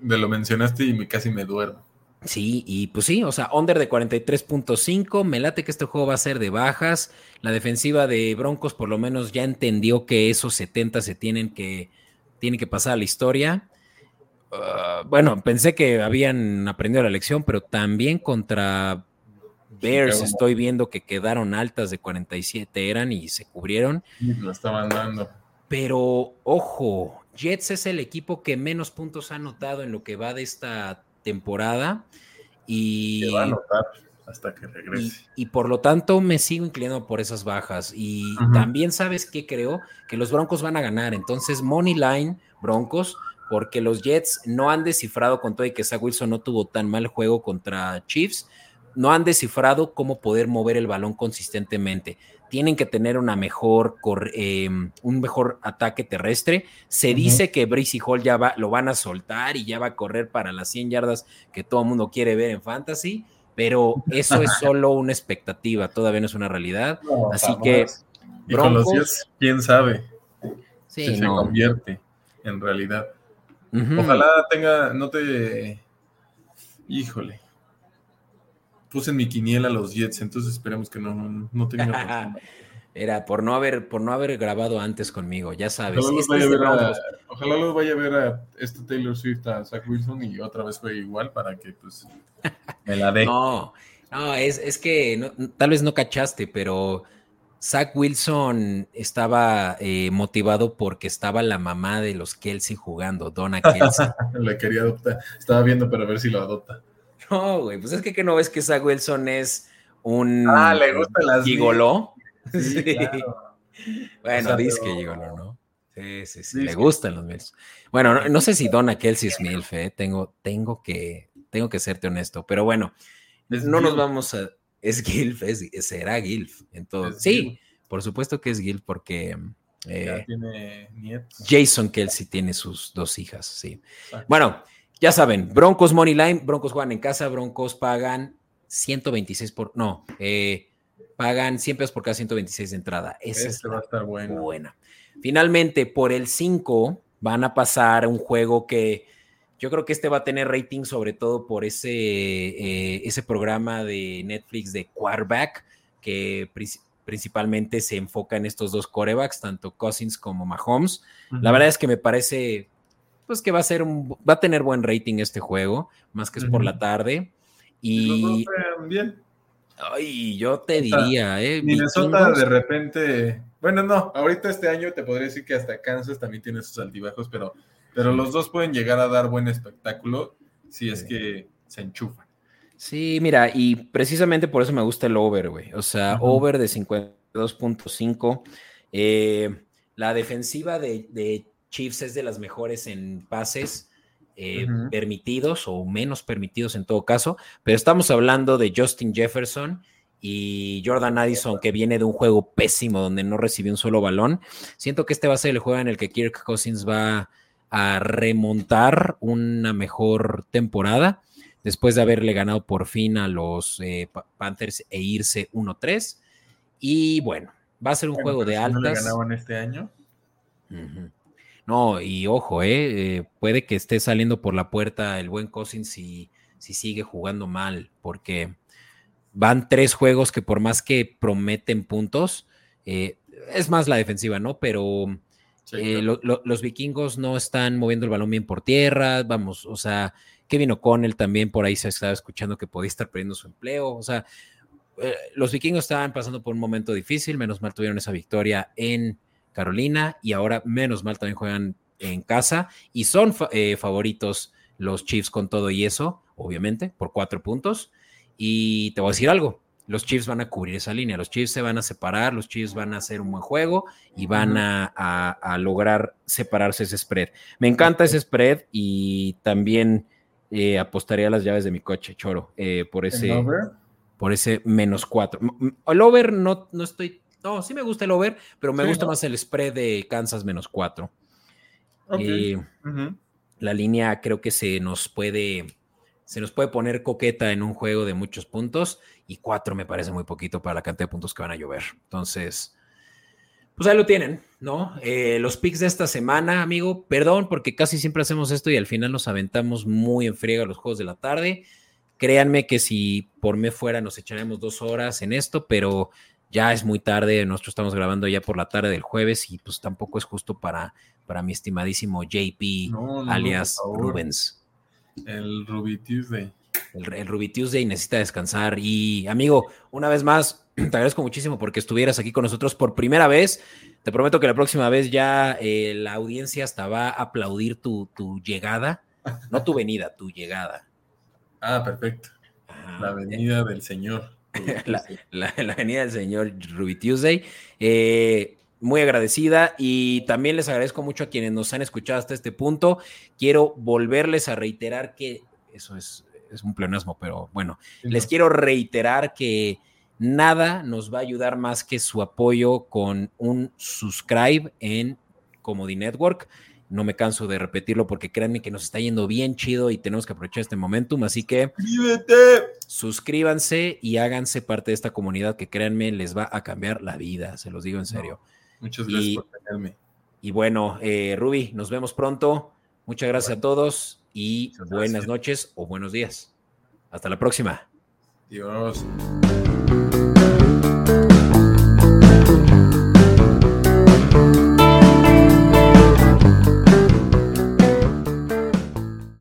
Me lo mencionaste y me, casi me duermo. Sí, y pues sí, o sea, under de 43.5, me late que este juego va a ser de bajas. La defensiva de Broncos por lo menos ya entendió que esos 70 se tienen que, tienen que pasar a la historia. Ah, bueno, pensé que habían aprendido la lección, pero también contra Bears estoy viendo que quedaron altas de 47 eran y se cubrieron. Lo estaban dando. Pero ojo, Jets es el equipo que menos puntos ha anotado en lo que va de esta temporada. Y, va a anotar hasta que regrese. Y, por lo tanto me sigo inclinando por esas bajas. Y también sabes que creo que los Broncos van a ganar. Entonces, Money Line, Broncos, porque los Jets no han descifrado con todo y que Zach Wilson no tuvo tan mal juego contra Chiefs no han descifrado cómo poder mover el balón consistentemente. Tienen que tener una mejor, em, un mejor ataque terrestre. Se dice que Bracy Hall ya va, lo van a soltar y ya va a correr para las 100 yardas que todo el mundo quiere ver en fantasy, pero eso es solo una expectativa, todavía no es una realidad. Así que. Y con los 10, quién sabe si se convierte en realidad. Ojalá tenga, no te. Híjole puse en mi quiniela los Jets, entonces esperemos que no, no tenga. Era por no haber, por no haber grabado antes conmigo, ya sabes. Ojalá los, vaya, a ver a, ojalá los vaya a ver a este Taylor Swift, a Zach Wilson, y otra vez fue igual para que pues me la. No, no, es, es que tal vez no cachaste, pero Zach Wilson estaba eh, motivado porque estaba la mamá de los Kelsey jugando, Donna Kelsey. Le quería adoptar, estaba viendo para ver si lo adopta. No, güey, pues es que, que no ves que Zach Wilson es un ah, le gusta las gigoló. Sí, Bueno, dice que gigoló, ¿no? Sí, sí, sí, le gustan los Mills. Bueno, no, sé si Donna Kelsey es MILF, ¿eh? tengo, tengo, que, tengo que serte honesto, pero bueno, no nos vamos a... Es Gilf, es, será Gilf. Entonces, sí, por supuesto que es Gilf porque... Eh, tiene nietos. Jason Kelsey tiene sus dos hijas, sí. Bueno, ya saben, Broncos Money Line, Broncos juegan en casa, Broncos pagan 126 por, no, eh, pagan 100 pesos por cada 126 de entrada. Esa este va a estar bueno. buena. Finalmente, por el 5 van a pasar un juego que yo creo que este va a tener rating sobre todo por ese, eh, ese programa de Netflix de Quarterback, que principalmente se enfoca en estos dos corebacks, tanto Cousins como Mahomes. La verdad es que me parece pues que va a ser un, va a tener buen rating este juego, más que es por la tarde. Y. bien. Ay, yo te diría, ¿eh? Minnesota de repente. Bueno, no, ahorita este año te podría decir que hasta Kansas también tiene sus altibajos, pero, pero los dos pueden llegar a dar buen espectáculo si es que se enchufan. Sí, mira, y precisamente por eso me gusta el over, güey. O sea, over de 52.5. Eh, la defensiva de, de Chiefs es de las mejores en pases eh, permitidos o menos permitidos en todo caso, pero estamos hablando de Justin Jefferson y Jordan Addison que viene de un juego pésimo donde no recibió un solo balón. Siento que este va a ser el juego en el que Kirk Cousins va a remontar una mejor temporada. después de haberle ganado por fin a los eh, Panthers e irse 1-3. Y bueno, va a ser un juego de altas. ¿No le ganaban este año? No, y ojo, eh, eh, puede que esté saliendo por la puerta el buen Cousins si, si sigue jugando mal, porque van tres juegos que por más que prometen puntos, es más la defensiva, ¿no? Pero los vikingos no están moviendo el balón bien por tierra, vamos, o sea, Kevin O'Connell también por ahí se estaba escuchando que podía estar perdiendo su empleo, o sea, los vikingos estaban pasando por un momento difícil, menos mal tuvieron esa victoria en Carolina y ahora menos mal también juegan en casa y son eh, favoritos los Chiefs con todo y eso, obviamente, por cuatro puntos. Y te voy a decir algo, los Chiefs van a cubrir esa línea, los Chiefs se van a separar, los Chiefs van a hacer un buen juego y van a, lograr separarse ese spread. Me encanta ese spread y también eh, apostaría a las llaves de mi coche, Choro, eh, por ese... Por ese menos cuatro. El over no, no estoy no, sí me gusta el over, pero me gusta más el spread de Kansas menos 4. Eh, la línea creo que se nos puede se nos puede poner coqueta en un juego de muchos puntos y 4 me parece muy poquito para la cantidad de puntos que van a llover. Entonces, pues ahí lo tienen, ¿no? Eh, los picks de esta semana, amigo, perdón porque casi siempre hacemos esto y al final nos aventamos muy en friega los juegos de la tarde. Créanme que si por mí fuera nos echaremos dos horas en esto, pero ya es muy tarde, nosotros estamos grabando ya por la tarde del jueves y pues tampoco es justo para, para mi estimadísimo JP alias Rubens. El Ruby Tuesday. El, el, Ruby Tuesday necesita descansar. Y amigo, una vez más, te agradezco muchísimo porque estuvieras aquí con nosotros por primera vez. Te prometo que la próxima vez ya eh, la audiencia hasta va a aplaudir tu, tu llegada, no tu venida, tu llegada. Ah, perfecto. la venida del Señor. la, la, venida del señor Ruby Tuesday. Eh, muy agradecida y también les agradezco mucho a quienes nos han escuchado hasta este punto. Quiero volverles a reiterar que eso es, es un pleonasmo, pero bueno, les quiero reiterar que nada nos va a ayudar más que su apoyo con un subscribe en Comedy Network. No me canso de repetirlo porque créanme que nos está yendo bien chido y tenemos que aprovechar este momentum. Así que suscríbanse y háganse parte de esta comunidad que créanme les va a cambiar la vida. Se los digo en serio. Muchas gracias por tenerme. Y bueno, eh, Ruby, nos vemos pronto. Muchas gracias a todos y buenas noches o buenos días. Hasta la próxima. Dios.